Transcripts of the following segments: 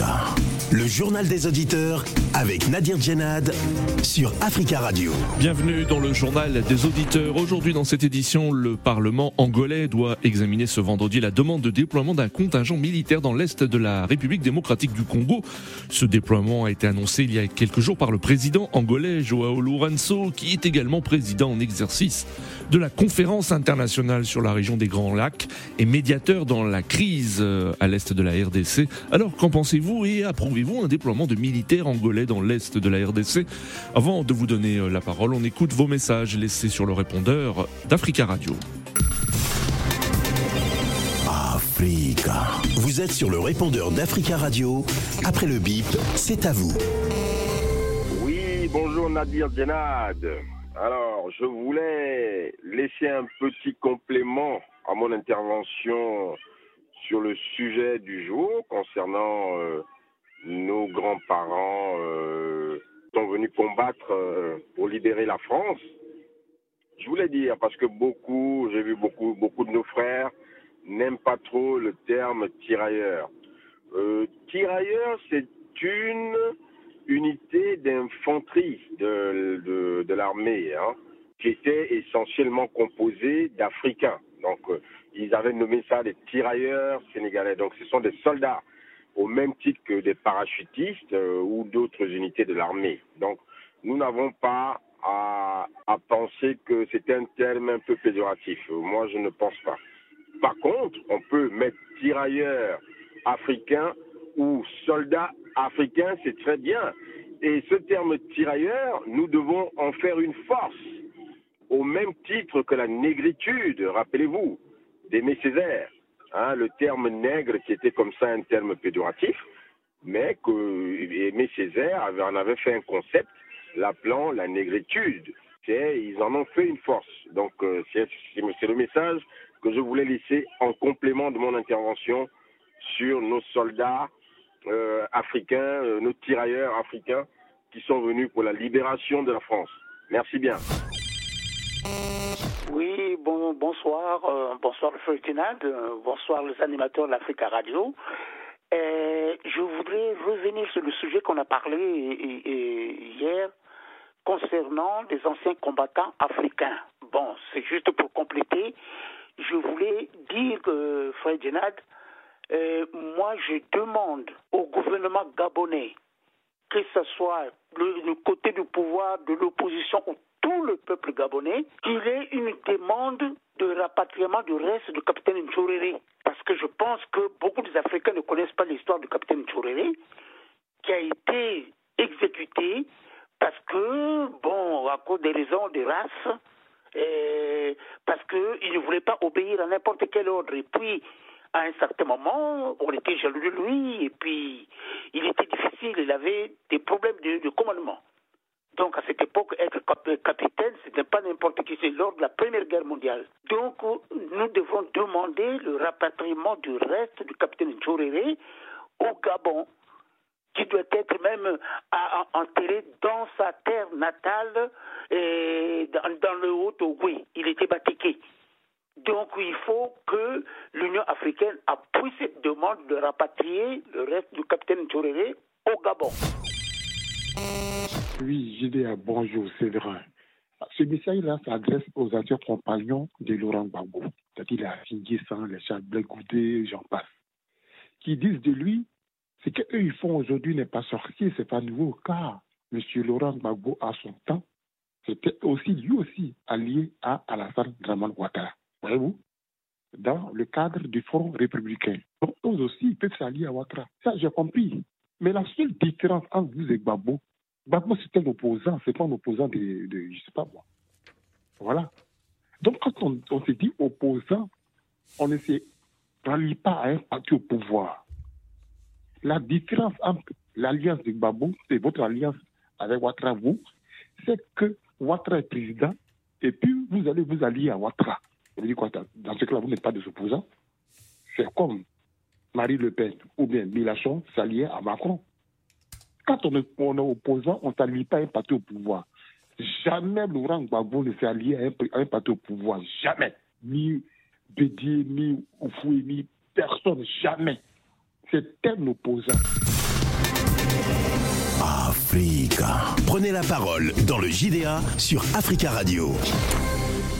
Africa, le journal des auditeurs avec Nadir Djenad sur Africa Radio. Bienvenue dans le journal des auditeurs. Aujourd'hui dans cette édition, le Parlement angolais doit examiner ce vendredi la demande de déploiement d'un contingent militaire dans l'est de la République démocratique du Congo. Ce déploiement a été annoncé il y a quelques jours par le président angolais Joao Lourenço, qui est également président en exercice de la conférence internationale sur la région des Grands Lacs et médiateur dans la crise euh, à l'est de la RDC. Alors qu'en pensez-vous et approuvez-vous un déploiement de militaires angolais dans l'est de la RDC Avant de vous donner euh, la parole, on écoute vos messages laissés sur le répondeur d'Africa Radio. Africa. Vous êtes sur le répondeur d'Africa Radio. Après le bip, c'est à vous. Oui, bonjour Nadir Djenad. Alors, je voulais laisser un petit complément à mon intervention sur le sujet du jour concernant euh, nos grands-parents euh, sont venus combattre euh, pour libérer la France. Je voulais dire, parce que beaucoup, j'ai vu beaucoup, beaucoup de nos frères n'aiment pas trop le terme tirailleur. Euh, tirailleur, c'est une unité d'infanterie de l'armée, hein, qui était essentiellement composée d'Africains. Donc, euh, ils avaient nommé ça des tirailleurs sénégalais. Donc, ce sont des soldats au même titre que des parachutistes euh, ou d'autres unités de l'armée. Donc, nous n'avons pas à, à penser que c'était un terme un peu péjoratif. Moi, je ne pense pas. Par contre, on peut mettre tirailleurs africains ou soldats africains, c'est très bien. Et ce terme tirailleur, nous devons en faire une force, au même titre que la négritude, rappelez-vous, d'Aimé Césaire. Hein, le terme nègre qui était comme ça un terme péjoratif, mais que Aimé Césaire en avait fait un concept l'appelant la négritude. Ils en ont fait une force. Donc euh, c'est c'est le message que je voulais laisser en complément de mon intervention sur nos soldats euh, africains, euh, nos tirailleurs africains qui sont venus pour la libération de la France. Merci bien. Bonsoir, euh, bonsoir Ferdinand, euh, bonsoir les animateurs de l'Africa Radio. Je voudrais revenir sur le sujet qu'on a parlé hier concernant les anciens combattants africains. Bon, c'est juste pour compléter, je voulais dire que Ferdinand, euh, moi je demande au gouvernement gabonais que ce soit le, le côté du pouvoir, de l'opposition ou tout le peuple gabonais, qu'il ait une demande de rapatriement du reste du capitaine Ntchoréré. Parce que je pense que beaucoup des Africains ne connaissent pas l'histoire du capitaine Ntchoréré, qui a été exécuté parce que, bon, à cause des raisons de race, parce qu'il ne voulait pas obéir à n'importe quel ordre. Et puis, à un certain moment, on était jaloux de lui, et puis il était difficile, il avait des problèmes de commandement. Donc à cette époque, être cap- capitaine, ce n'était pas n'importe qui, c'est lors de la Première Guerre mondiale. Donc nous devons demander le rapatriement du reste du capitaine Ntchoréré au Gabon, qui doit être même enterré dans sa terre natale, dans, le Haut-Ogooué. Il était batiqué. Donc il faut que l'Union africaine appuie cette demande de rapatrier le reste du capitaine Ntchoréré au Gabon. Oui, JDA, bonjour, vrai. Ce message-là s'adresse aux anciens compagnons de Laurent Gbagbo, c'est-à-dire la Finguessan, les Blé Goudé, j'en passe, qui disent de lui, ce qu'eux ils font aujourd'hui n'est pas sorcier, c'est pas nouveau, car M. Laurent Gbagbo, à son temps, c'était aussi, lui aussi, allié à Alassane Draman Ouattara. Voyez-vous? Dans le cadre du Front républicain. Donc, eux aussi, ils peuvent s'allier à Ouattara. Ça, j'ai compris. Mais la seule différence entre vous et Gbagbo, Gbagbo, c'est un opposant, c'est pas un opposant de, de, je sais pas moi. Voilà. Donc, quand on, se dit opposant, on ne se rallie pas à un parti au pouvoir. La différence entre l'alliance de Gbagbo et votre alliance avec Ouattara, vous, c'est que Ouattara est président et puis vous allez vous allier à Ouattara. Ça veut quoi Dans dans ce cas-là, vous n'êtes pas des opposants? C'est comme Marie Le Pen ou bien Mélenchon s'allier à Macron. Quand on est, opposant, on ne s'allie pas à un parti au pouvoir. Jamais Laurent Gbagbo ne s'est allié à un, à parti au pouvoir. Jamais. Ni Bédier, ni Oufoué, ni personne. Jamais. C'est un opposant. Africa. Prenez la parole dans le JDA sur Africa Radio.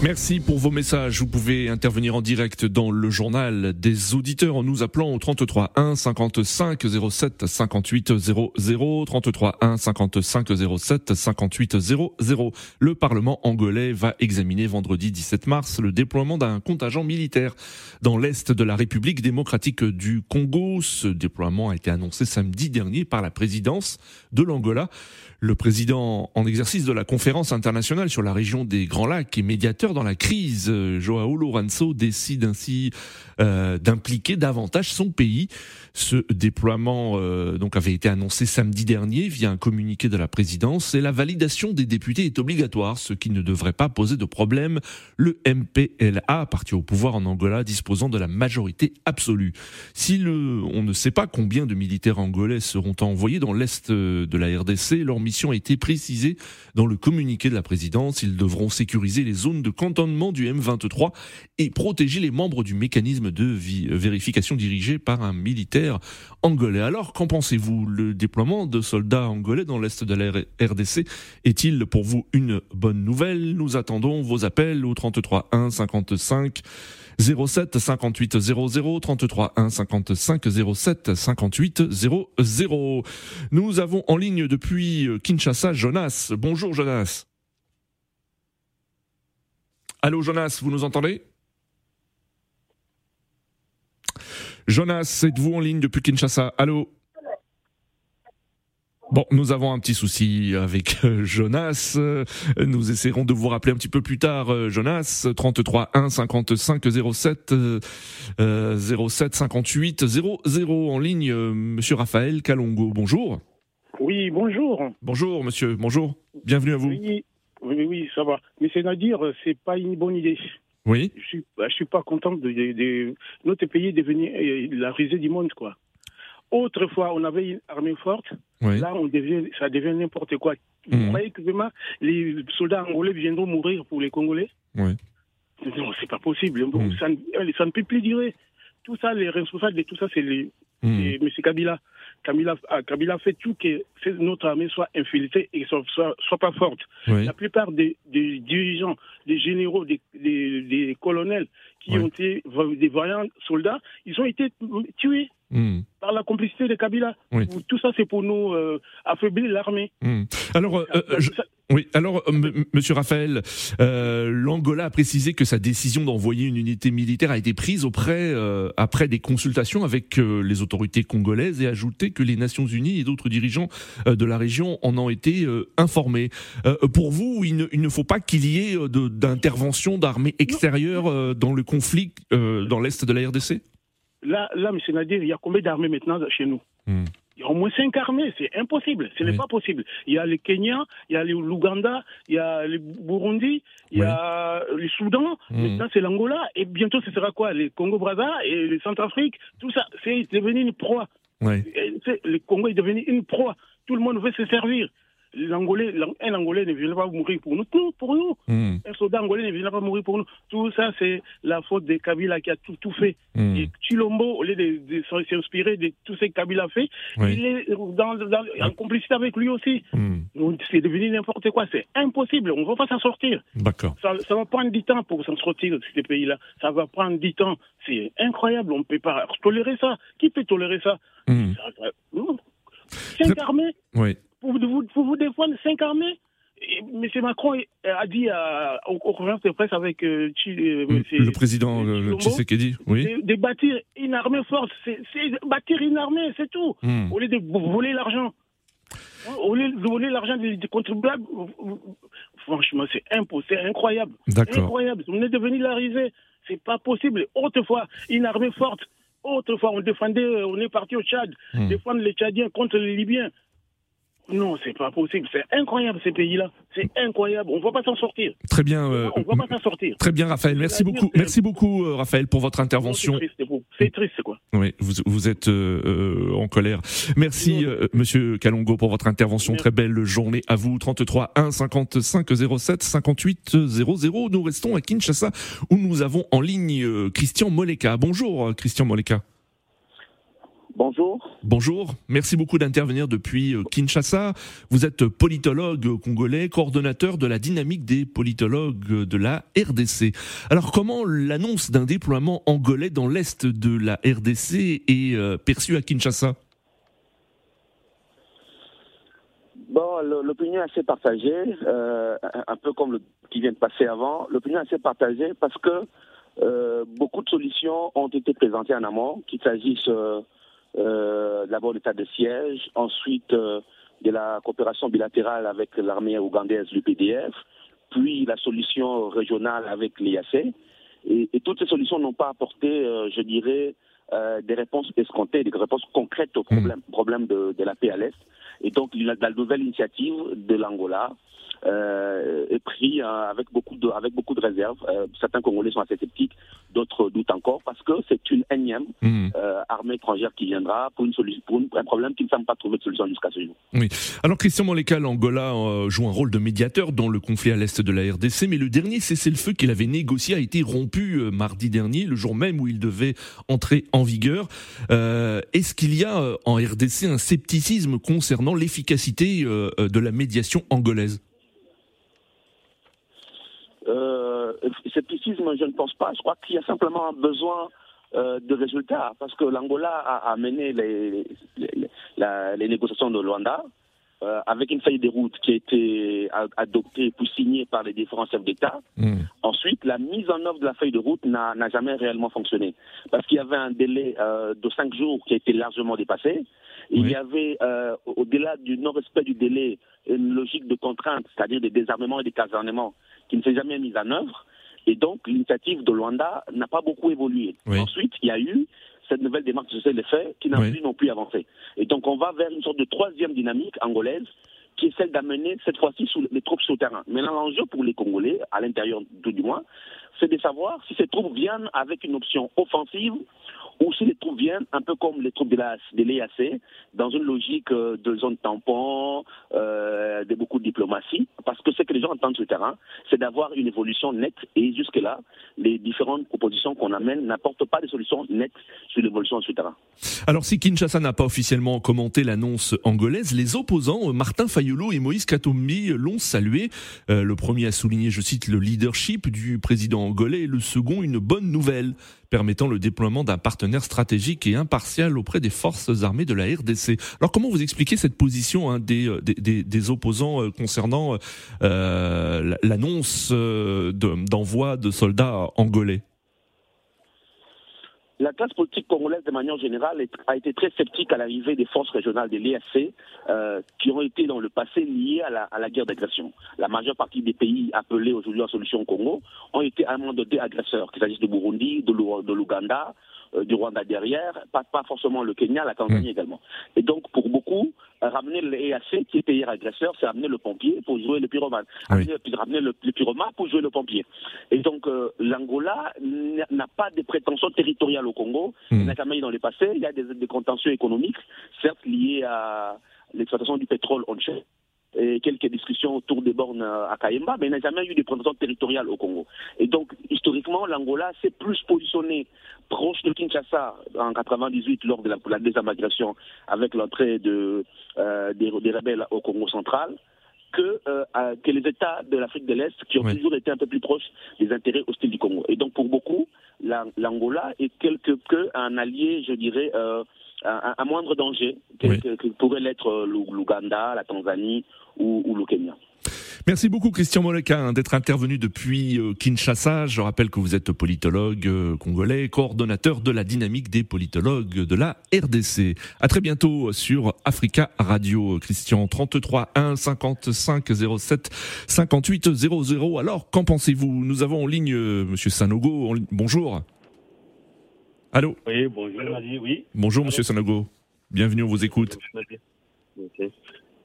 Merci pour vos messages. Vous pouvez intervenir en direct dans le journal des auditeurs en nous appelant au 33 1 55 07 58 00 33 1 55 07 58 00. Le Parlement angolais va examiner vendredi 17 mars le déploiement d'un contingent militaire dans l'est de la République démocratique du Congo. Ce déploiement a été annoncé samedi dernier par la présidence de l'Angola. Le président en exercice de la conférence internationale sur la région des Grands Lacs et médiateur dans la crise, euh, Joao Lourenço, décide ainsi euh, d'impliquer davantage son pays. Ce déploiement euh, donc avait été annoncé samedi dernier via un communiqué de la présidence et la validation des députés est obligatoire, ce qui ne devrait pas poser de problème. Le MPLA, parti au pouvoir en Angola, disposant de la majorité absolue. Si le, on ne sait pas combien de militaires angolais seront envoyés dans l'est de la RDC, leur a été précisée dans le communiqué de la présidence. Ils devront sécuriser les zones de cantonnement du M23 et protéger les membres du mécanisme de vérification dirigé par un militaire angolais. Alors, qu'en pensez-vous? Le déploiement de soldats angolais dans l'est de la RDC est-il pour vous une bonne nouvelle? Nous attendons vos appels au 33 1 55 07 58 00 33 1 55 07 58 00. Nous avons en ligne depuis Kinshasa Jonas. Bonjour Jonas. Allô Jonas, vous nous entendez? Jonas, êtes-vous en ligne depuis Kinshasa? Allô? Bon, nous avons un petit souci avec euh, Jonas. Nous essaierons de vous rappeler un petit peu plus tard, euh, Jonas. 33 1 55 07 07 58 00 en ligne. Euh, monsieur Raphaël Kalongo, bonjour. Oui, bonjour. Bonjour, monsieur. Bonjour. Bienvenue à vous. Oui, oui, oui ça va. Mais c'est à dire, c'est pas une bonne idée. Oui. Je suis, bah, je suis pas content de, notre pays devenir la risée du monde, quoi. Autrefois, on avait une armée forte. Là, on devient, ça devient n'importe quoi. Vous mhm. croyez que vraiment, les soldats angolais viendront mourir pour les Congolais Oui. Non, c'est pas possible. Mhm. Ça, ne peut plus durer. Tout ça, les responsables de tout ça, c'est les, mmh. M. Kabila. Kabila, ah, Kabila fait tout que notre armée soit infiltrée et soit, soit, soit pas forte. La plupart des, dirigeants, des généraux, des, des, colonels qui ont été des vaillants soldats, ils ont été tués. Hmm. par la complicité de Kabila. Tout ça, c'est pour nous euh, affaiblir l'armée. Hmm. Alors, euh, euh, oui, alors, Monsieur Raphaël, l'Angola a précisé que sa décision d'envoyer une unité militaire a été prise auprès, après des consultations avec les autorités congolaises et a ajouté que les Nations Unies et d'autres dirigeants de la région en ont été informés. pour vous, il ne, faut pas qu'il y ait d'intervention d'armées extérieures dans le conflit dans l'est de la RDC Là, là, M. Nadir, il y a combien d'armées maintenant chez nous hmm. Il y a au moins cinq armées, c'est impossible, ce n'est pas possible. Il y a le Kenya, il y a l'Ouganda, il y a le Burundi, il y a le Soudan, hmm. maintenant c'est l'Angola, et bientôt ce sera quoi Les Congo-Brazza et le Centrafrique, tout ça, c'est devenu une proie. Le Congo est devenu une proie, tout le monde veut se servir l'Angolais, un Angolais ne viendra pas mourir pour nous, tout pour nous. Hmm. Un soldat angolais ne viendra pas mourir pour nous. Tout ça, c'est la faute de Kabila qui a tout, tout fait. Hmm. Et Chilombo, au lieu de, s'inspirer de tout ce que Kabila a fait, il est dans, en complicité avec lui aussi. Hmm. C'est devenu n'importe quoi. C'est impossible. On ne va pas s'en sortir. D'accord. Ça, ça, va prendre du temps pour s'en sortir de ces pays-là. Ça va prendre du temps. C'est incroyable. On ne peut pas tolérer ça. Qui peut tolérer ça, C'est un armée. Oui pour vous, pour vous défendre cinq armées M. Macron a dit à, aux conférences de presse avec euh, euh, le président euh, Tshisekedi, oui. De, bâtir une armée forte, c'est bâtir une armée, c'est tout. Hmm. Au lieu de voler l'argent. Au lieu de voler l'argent des, contribuables, franchement, c'est impossible, c'est incroyable. incroyable. On est devenu la risée. C'est pas possible. Autrefois, une armée forte. Autrefois, on défendait, on est parti au Tchad, hmm. défendre les Tchadiens contre les Libyens. Non, c'est pas possible. C'est incroyable ces pays-là. C'est incroyable. On ne va pas s'en sortir. Très bien. Euh, on ne va pas s'en sortir. Très bien, Raphaël. Merci beaucoup. Merci beaucoup, euh, Raphaël, pour votre intervention. C'est triste, quoi. Oui, vous, vous êtes euh, en colère. Merci, Monsieur Kalongo, pour votre intervention. Très belle journée à vous. 33 1 55 07 58 00. Nous restons à Kinshasa où nous avons en ligne Christian Moleka. Bonjour, Christian Moleka. Bonjour. bonjour. Merci beaucoup d'intervenir depuis euh, Kinshasa. Vous êtes politologue congolais, coordonnateur de la dynamique des politologues de la RDC. Alors comment l'annonce d'un déploiement angolais dans l'est de la RDC est euh, perçue à Kinshasa? Bon, l'opinion est assez partagée, euh, un peu comme le qui vient de passer avant. L'opinion est assez partagée parce que euh, beaucoup de solutions ont été présentées en amont, qu'il s'agisse euh d'abord l'état de siège, ensuite euh, de la coopération bilatérale avec l'armée ougandaise, l'UPDF, puis la solution régionale avec l'IAC. Et, et, toutes ces solutions n'ont pas apporté, je dirais, des réponses escomptées, des réponses concrètes aux problèmes, mmh. problèmes de, de, la paix à l'Est. Et donc, la, la nouvelle initiative de l'Angola, euh, est pris euh, avec beaucoup de avec beaucoup de réserves. Euh, certains Congolais sont assez sceptiques, d'autres doutent encore parce que c'est une énième mmh. armée étrangère qui viendra pour une solution pour, un problème qui ne semble pas trouver de solution jusqu'à ce jour. Oui. Alors Christian Moleka, l'Angola joue un rôle de médiateur dans le conflit à l'est de la RDC, mais le dernier cessez-le-feu qu'il avait négocié a été rompu mardi dernier, le jour même où il devait entrer en vigueur. Est-ce qu'il y a en RDC un scepticisme concernant l'efficacité de la médiation angolaise euh, scepticisme, je ne pense pas. Je crois qu'il y a simplement besoin euh, de résultats parce que l'Angola a, mené les, les, négociations de Luanda euh, avec une feuille de route qui a été adoptée puis signée par les différents chefs d'État. Hmm. Ensuite, la mise en œuvre de la feuille de route n'a jamais réellement fonctionné parce qu'il y avait un délai euh, de cinq jours qui a été largement dépassé. Il y avait, euh, au-delà du non-respect du délai, une logique de contrainte, c'est-à-dire des désarmements et des casernements qui ne s'est jamais mise en œuvre. Et donc, l'initiative de Luanda n'a pas beaucoup évolué. Ensuite, il y a eu cette nouvelle démarche de les faits qui n'a plus non plus avancé. Et donc, on va vers une sorte de troisième dynamique angolaise qui est celle d'amener cette fois-ci les troupes sur le terrain. Maintenant, l'enjeu pour les Congolais, à l'intérieur tout du moins, c'est de savoir si ces troupes viennent avec une option offensive ou si les troupes viennent un peu comme les troupes de l'EAC, dans une logique euh, de zone tampon, euh, de beaucoup de diplomatie, parce que ce que les gens entendent sur le terrain, c'est d'avoir une évolution nette, et jusque-là, les différentes propositions qu'on amène n'apportent pas de solutions nettes sur l'évolution sur le terrain. Alors si Kinshasa n'a pas officiellement commenté l'annonce angolaise, les opposants, Martin Fayolo et Moïse Katumbi, l'ont salué. Euh, le premier a souligné, je cite, le leadership du président angolais, et le second, une bonne nouvelle permettant le déploiement d'un partenaire stratégique et impartial auprès des forces armées de la RDC. Alors comment vous expliquez cette position hein, des, des, des, opposants euh, concernant euh, l'annonce euh, d'envoi de soldats angolais? La classe politique congolaise, de manière générale, a été très sceptique à l'arrivée des forces régionales de l'ESC, euh, qui ont été dans le passé liées à la, à la guerre d'agression. La majeure partie des pays appelés aujourd'hui en solution Congo ont été à un moment donné agresseurs, qu'il s'agisse de Burundi, de l'Ouganda, euh, du Rwanda derrière, pas, pas forcément le Kenya, la Tanzanie mm. également. Et donc, pour beaucoup, ramener l'EAC, qui était hier agresseur, c'est amener le pompier pour jouer le pyromane. Ramener, le, le, pyromane pour jouer le pompier. Et donc, euh, l'Angola n'a pas de prétentions territoriales au Congo. Mm. Il n'a jamais eu dans le passé. Il y a des, des contentieux économiques, certes liés à l'exploitation du pétrole onshore et quelques discussions autour des bornes à Kayemba, mais il n'a jamais eu de présentation territoriale au Congo. Et donc, historiquement, l'Angola s'est plus positionné proche de Kinshasa en 98 lors de la, la désamagration avec l'entrée de, euh, des, rebelles au Congo central que, euh, que les États de l'Afrique de l'Est qui ont toujours été un peu plus proches des intérêts hostiles du Congo. Et donc pour beaucoup, l'Angola est quelque peu un allié, je dirais, euh, un, moindre danger que, pourrait l'être euh, l'Ouganda, la Tanzanie ou, ou le Kenya. Merci beaucoup Christian Moleka hein, d'être intervenu depuis euh, Kinshasa. Je rappelle que vous êtes politologue euh, congolais, coordonnateur de la dynamique des politologues de la RDC. À très bientôt sur Africa Radio. Christian 33 1 55 07 58 00. Alors qu'en pensez-vous? Nous avons en ligne Monsieur Sanogo. Bonjour. Allô Oui, bonjour oui. Bonjour Monsieur Sanogo, bienvenue, on vous écoute.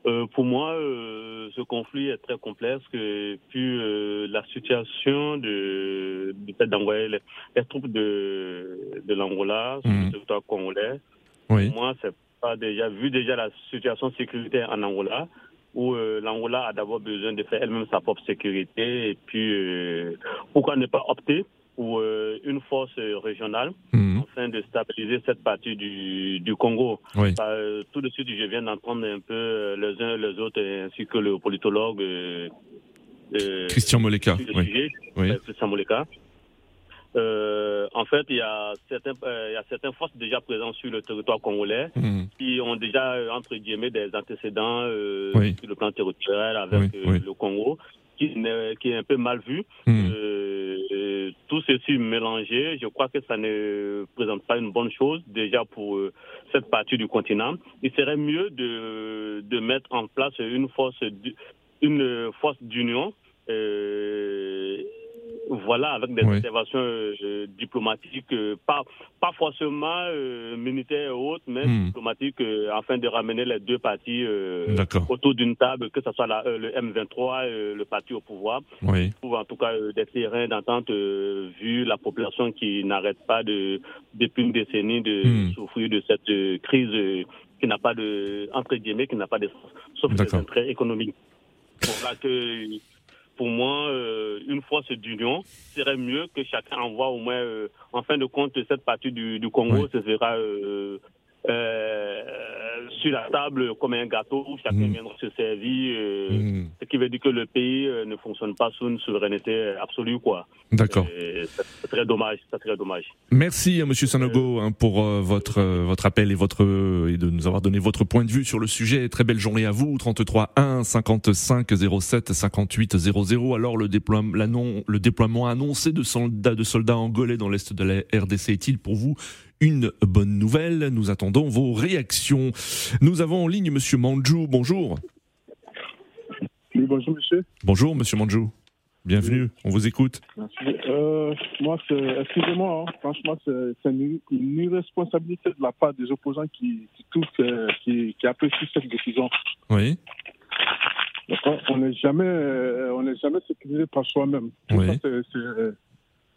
Euh, pour moi, euh, ce conflit est très complexe. Que, puis euh, la situation de, du fait d'envoyer les, troupes de, de l'Angola, mmh. surtout congolais, oui. pour moi, c'est pas déjà vu déjà la situation sécuritaire en Angola où l'Angola a d'abord besoin de faire elle-même sa propre sécurité et puis pourquoi ne pas opter pour une force régionale mmh afin de stabiliser cette partie du, du Congo. Oui. Euh, tout de suite, je viens d'entendre un peu euh, les uns et les autres, ainsi que le politologue euh, euh, Christian Moleka. Oui. sujet, Oui. euh, Christian Moleka. Euh, en fait, il y a certains, euh, il y a certaines forces déjà présentes sur le territoire congolais Mhm. qui ont déjà euh, entre guillemets des antécédents euh, Oui. sur le plan territorial avec Oui, euh, oui. le Congo, qui, n'est- qui est un peu mal vu. Mhm. Euh, euh, tout ceci mélangé, je crois que ça ne présente pas une bonne chose déjà pour euh, cette partie du continent. Il serait mieux de, de mettre en place une force, une force d'union. euh, voilà, avec des Oui. interventions euh, diplomatiques, euh, pas, pas forcément euh, militaires et autres, mais Hmm. diplomatiques, euh, afin de ramener les deux parties autour d'une table, que ce soit la- le M23 et le parti au pouvoir, Oui. pour en tout cas des terrains d'entente, vu la population qui n'arrête pas de, depuis une décennie de Hmm. souffrir de cette crise qui n'a pas de, entre guillemets, qui n'a pas de sauf des intérêts économiques. Voilà que, pour moi, euh, une force d'union serait mieux que chacun envoie au moins, euh, en fin de compte, cette partie du, du Congo, Oui. ce sera euh, euh, sur la table comme un gâteau où chacun Mm. viendra se servir. euh, Mhm. Ce qui veut dire que le pays euh, ne fonctionne pas sous une souveraineté absolue, quoi. D'accord. C'est très dommage, c'est très dommage. Merci à Monsieur Sanogo hein, pour euh, votre euh, votre appel et votre euh, et de nous avoir donné votre point de vue sur le sujet. Très belle journée à vous. 33 1 55 07 58 00. Alors le déploiement le déploiement annoncé de soldats de soldats angolais dans l'est de la RDC est-il pour vous une bonne nouvelle Nous attendons vos réactions. Nous avons en ligne Monsieur Manjou. Bonjour. Oui, bonjour monsieur. Bonjour Monsieur Manjou. Bienvenue. On vous écoute. Euh, moi, excusez-moi, hein, franchement, c'est une, une irresponsabilité de la part des opposants qui, qui que- qui, qui apprécient cette décision. Oui. On n'est jamais, euh, on n'est jamais sécurisé par soi-même. Oui.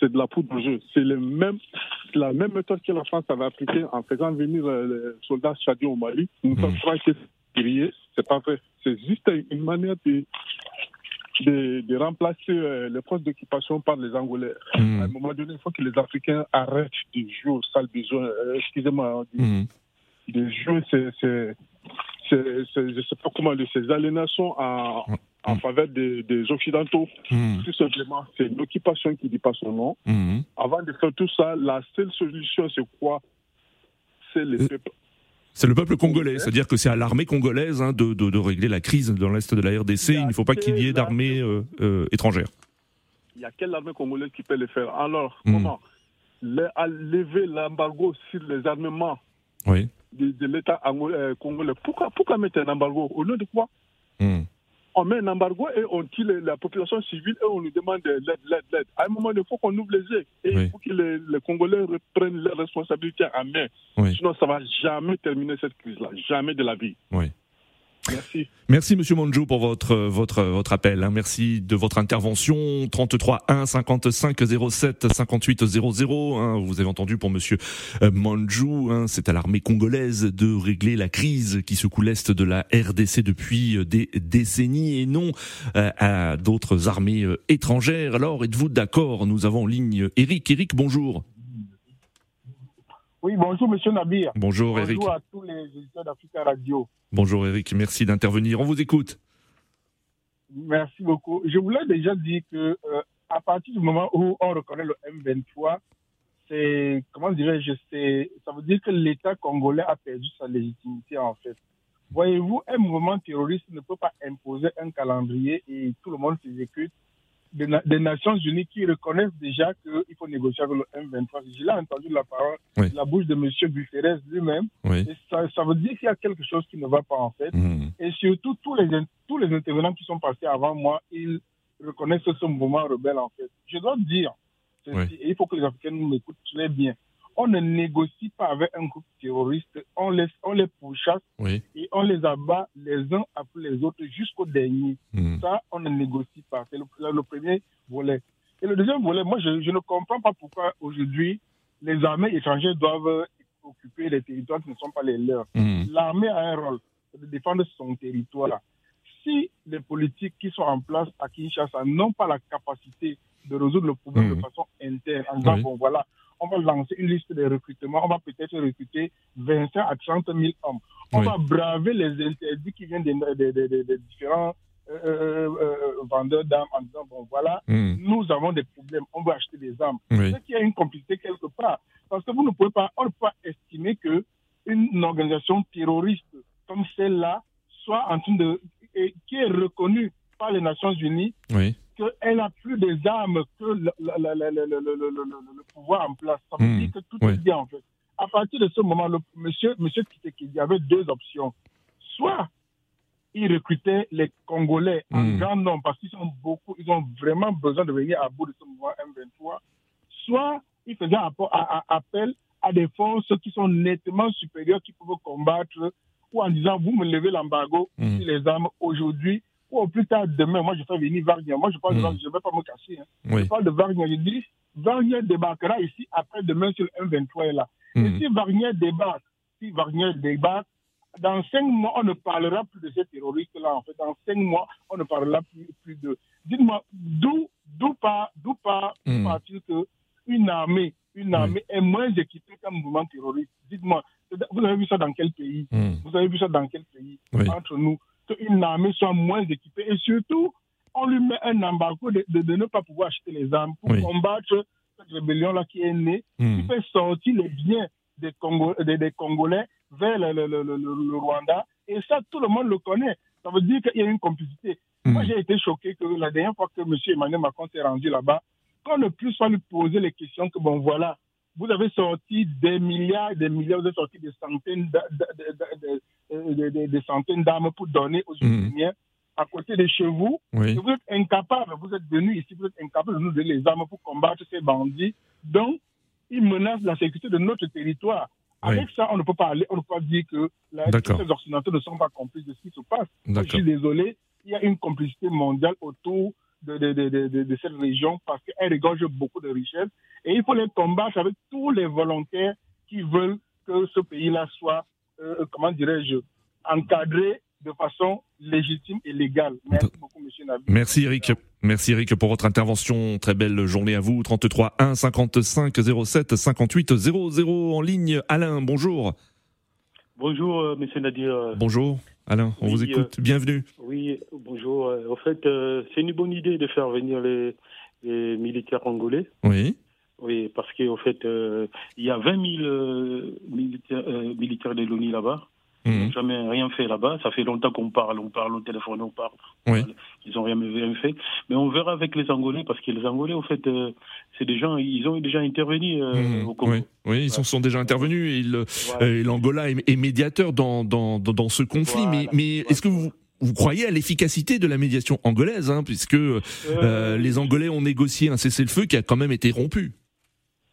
C'est- de la poudre au jeu. C'est le même, c'est la même méthode que la France avait appliquée en faisant venir euh, les soldats tchadiens au Mali. Nous Mhm. sommes trois. C'est pas vrai. C'est juste une manière de, de, de remplacer euh, les forces d'occupation par les Angolais. À un moment donné, il faut que les Africains arrêtent de jouer au sale besoin. Euh, excusez-moi, hein, de, Mhm. de jouer ces, ces, ces- ces- je sais pas comment ces aliénations en, en Mm. faveur des, des Occidentaux. Mhm. Tout simplement, c'est l'occupation qui dit pas son nom. Mhm. Avant de faire tout ça, la seule solution, c'est quoi? C'est les Euh. C'est le peuple congolais, c'est-à-dire que c'est à l'armée congolaise hein, de, de, de régler la crise dans l'est de la RDC. Il ne faut pas qu'il y ait d'armée euh, euh, étrangère. Il y a quelle armée congolaise qui peut le faire? Alors, Mm. comment? Le- à lever l'embargo sur les armements Oui. de, de l'État euh, congolais. Pourquoi, pourquoi mettre un embargo? Au nom de quoi? On met un embargo et on tue les- la population civile et on nous demande de l'aide, l'aide, l'aide. À un moment, il faut qu'on ouvre les yeux et Oui. il faut que les, les Congolais reprennent leurs responsabilités en main. Oui. Sinon, ça va jamais terminer cette crise-là. Jamais de la vie. Oui. Merci. Merci Monsieur Manjou pour votre votre votre appel. hein. Merci de votre intervention. 33 1 55 07 58 00. hein. Vous avez entendu pour Monsieur euh, Manjou. hein. C'est à l'armée congolaise de régler la crise qui secoue l'est de la RDC depuis euh, des décennies et non euh, à d'autres armées étrangères. Alors êtes-vous d'accord? Nous avons en ligne Eric. Eric, bonjour. Oui, bonjour Monsieur Nabir. Bonjour Eric. Bonjour à tous les éditeurs d'Africa Radio. Bonjour Eric. Merci d'intervenir. On vous écoute. Merci beaucoup. Je voulais déjà dire que euh, à partir du moment où on reconnaît le M23, c'est comment dirais-je, c'est ça veut dire que l'État congolais a perdu sa légitimité en fait. Voyez-vous, un mouvement terroriste ne peut pas imposer un calendrier et tout le monde s'exécute. Des, na- des Nations Unies qui reconnaissent déjà qu'il faut négocier avec le M23. Je l'ai entendu la parole, Oui. de la bouche de M. Guterres lui-même. Oui. Et ça, ça veut dire qu'il y a quelque chose qui ne va pas en fait. Mhm. Et surtout, tous les, tous les intervenants qui sont passés avant moi, ils reconnaissent ce mouvement rebelle en fait. Je dois dire, ceci, Oui. et il faut que les Africains nous écoutent très bien. On ne négocie pas avec un groupe terroriste, on les, on les pourchasse Oui. et on les abat les uns après les autres jusqu'au dernier. Mhm. Ça, on ne négocie pas. C'est le, le premier volet. Et le deuxième volet, moi, je, je ne comprends pas pourquoi aujourd'hui les armées étrangères doivent occuper les territoires qui ne sont pas les leurs. Mhm. L'armée a un rôle, c'est de défendre son territoire. Si les politiques qui sont en place à Kinshasa n'ont pas la capacité de résoudre le problème Mhm. de façon interne, en disant, Oui. bon, voilà, on va lancer une liste de recrutement, on va peut-être recruter 25 à 30 000 hommes. On va braver les interdits qui viennent des, différents euh, euh, euh, vendeurs d'armes en disant, bon voilà, hmm. nous avons des problèmes, on veut acheter des armes. Oui. C'est qu'il y a une complicité quelque part. Parce que vous ne pouvez pas, on ne peut pas estimer que une organisation terroriste comme celle-là soit en train de, et qui est reconnue par les Nations Unies, oui qu'elle a plus des armes que le, pouvoir en place. Ça veut hmm. dire que tout est bien, en fait. À partir de ce moment, le, monsieur, monsieur y avait deux options. Soit il recrutait les Congolais en hmm. grand nombre parce qu'ils sont beaucoup, ils ont vraiment besoin de venir à bout de ce mouvement M23. Soit il faisait appel à des forces qui sont nettement supérieures, qui peuvent combattre, ou en disant, vous me levez l'embargo hmm. sur les armes aujourd'hui, ou plus tard demain, moi je fais venir Wagner. Moi je parle de hmm. je ne vais pas me casser. Hein. Je parle de Wagner. Je dis, Wagner débarquera ici après demain sur le M23 est là. Et hmm. si Wagner débarque, si débarque, dans cinq mois, on ne parlera plus de ces terroristes-là. En fait, dans cinq mois, on ne parlera plus, plus de. Dites-moi, d'où, d'où part, d'où part, mmh. partir que une armée, une armée est moins équipée qu'un mouvement terroriste? Dites-moi, vous avez vu ça dans quel pays? Hmm. Vous avez vu ça dans quel pays? Entre nous qu'une armée soit moins équipée et surtout, on lui met un embargo de, de, ne pas pouvoir acheter les armes pour combattre cette rébellion-là qui est née, hmm. qui fait sortir les biens des, des, Congolais vers le, le, le, Rwanda. Et ça, tout le monde le connaît. Ça veut dire qu'il y a une complicité. Hmm. Moi, j'ai été choqué que la dernière fois que M. Emmanuel Macron s'est rendu là-bas, qu'on ne puisse pas lui poser les questions que, bon, voilà, vous avez sorti des milliards et des milliards, vous avez sorti des centaines des centaines d'armes pour donner aux mhm. Ukrainiens à côté de chez vous. vous êtes incapable, vous êtes venu ici, vous êtes incapable de nous donner les armes pour combattre ces bandits. Donc, ils menacent la sécurité de notre territoire. Avec ça, on ne peut pas aller, on ne peut pas dire que les Occidentaux ne sont pas complices de ce qui se passe. je suis désolé, il y a une complicité mondiale autour de, de, de, de cette région parce qu'elle regorge beaucoup de richesses. Et il faut les combattre avec tous les volontaires qui veulent que ce pays-là soit euh, comment dirais-je, encadré de façon légitime et légale. Merci beaucoup, monsieur Nabi. Merci Eric. Merci Eric pour votre intervention. Très belle journée à vous. 33 1 55 07 58 00 en ligne. Alain, bonjour. Bonjour, euh, monsieur Nadir. Bonjour. Alain, on vous écoute. Bienvenue. Oui, bonjour. En fait, euh, c'est une bonne idée de faire venir les, les militaires angolais. Oui. Oui, parce qu'en fait, euh, il y a 20 000 euh, militaires, euh, militaires de l'ONU là-bas. Ils n'ont mhm. jamais rien fait là-bas. Ça fait longtemps qu'on parle, on parle au téléphone, on parle. Oui. Ils n'ont rien, rien, fait. Mais on verra avec les Angolais, parce que les Angolais, en fait, c'est des gens, ils ont déjà intervenu mhm. au Congo. Oui, oui ils sont, sont, déjà intervenus. Et l'Angola est, médiateur dans, dans, dans, ce conflit. mais mais est-ce que vous vous croyez à l'efficacité de la médiation angolaise, hein, puisque les Angolais ont négocié un cessez-le-feu qui a quand même été rompu?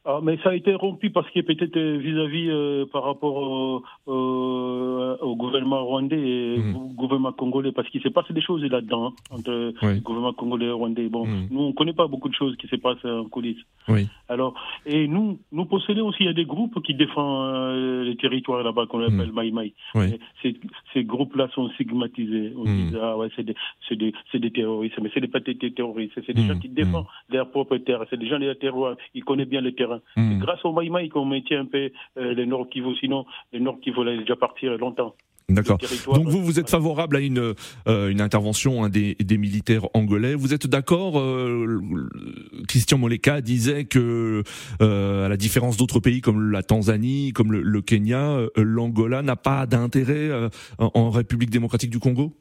Ah, mais ça a été rompu parce que peut-être euh, vis-à-vis euh, par rapport au, au, gouvernement rwandais et mhm. au gouvernement congolais, parce qu'il s'est passé des choses là-dedans hein, entre le gouvernement congolais et rwandais. Bon, mhm. nous on connaît pas beaucoup de choses qui se passent en coulisses. Oui. Alors, et nous, nous possédons aussi il y a des groupes qui défendent euh, les territoires là-bas qu'on appelle mmh. Maï Ces, ces groupes-là sont stigmatisés. On dit ah ouais c'est des, c'est des, c'est des terroristes, mais c'est des pas des terroristes, c'est des gens qui défendent leur propre terre, c'est des gens de terroirs, ils connaissent bien le terrain. C'est grâce au Maïmaï qu'on maintient un peu euh, les Nord Kivu, sinon les Nord Kivu allaient déjà partir longtemps. D'accord. Donc vous, vous êtes favorable à une, euh, une intervention hein, des, des, militaires angolais. Vous êtes d'accord euh, Christian Moleka disait que, à la différence d'autres pays comme la Tanzanie, comme le, le Kenya, l'Angola n'a pas d'intérêt en République démocratique du Congo?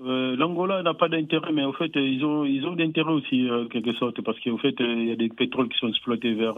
Euh, L'Angola n'a pas d'intérêt, mais en fait, ils ont, ils ont d'intérêt aussi, euh, en quelque sorte, parce qu'en fait, euh, il y a des pétroles qui sont exploités vers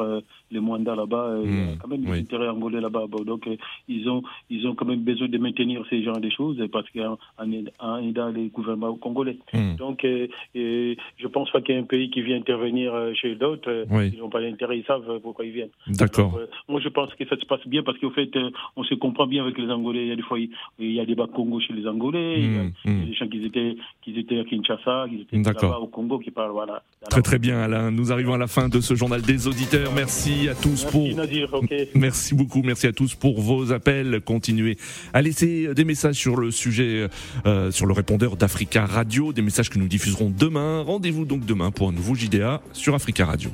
les Mwanda là-bas. Il y a hmm. quand même des intérêts angolais là-bas. donc, ils ont, ils ont quand même besoin de maintenir ces genres de choses, parce qu'en en aidant les gouvernements congolais. Hmm. Donc, je pense pas qu'il y ait un pays qui vient intervenir chez d'autres. Ils n'ont pas d'intérêt, ils savent pourquoi ils viennent. D'accord. moi, je pense que ça se passe bien, parce qu'en fait, on se comprend bien avec les Angolais. Il y a des fois, il y a des bas Congo chez les Angolais, il y a, hmm. des gens qu'ils étaient, qu'ils étaient à Kinshasa, qu'ils étaient là-bas au Congo, qui parlent, voilà. Très très bien Alain, nous arrivons à la fin de ce journal des auditeurs. Merci à tous merci, pour... Nadir, Merci beaucoup, merci à tous pour vos appels. Continuez à laisser des messages sur le sujet, euh, sur le répondeur d'Africa Radio, des messages que nous diffuserons demain. Rendez-vous donc demain pour un nouveau JDA sur Africa Radio.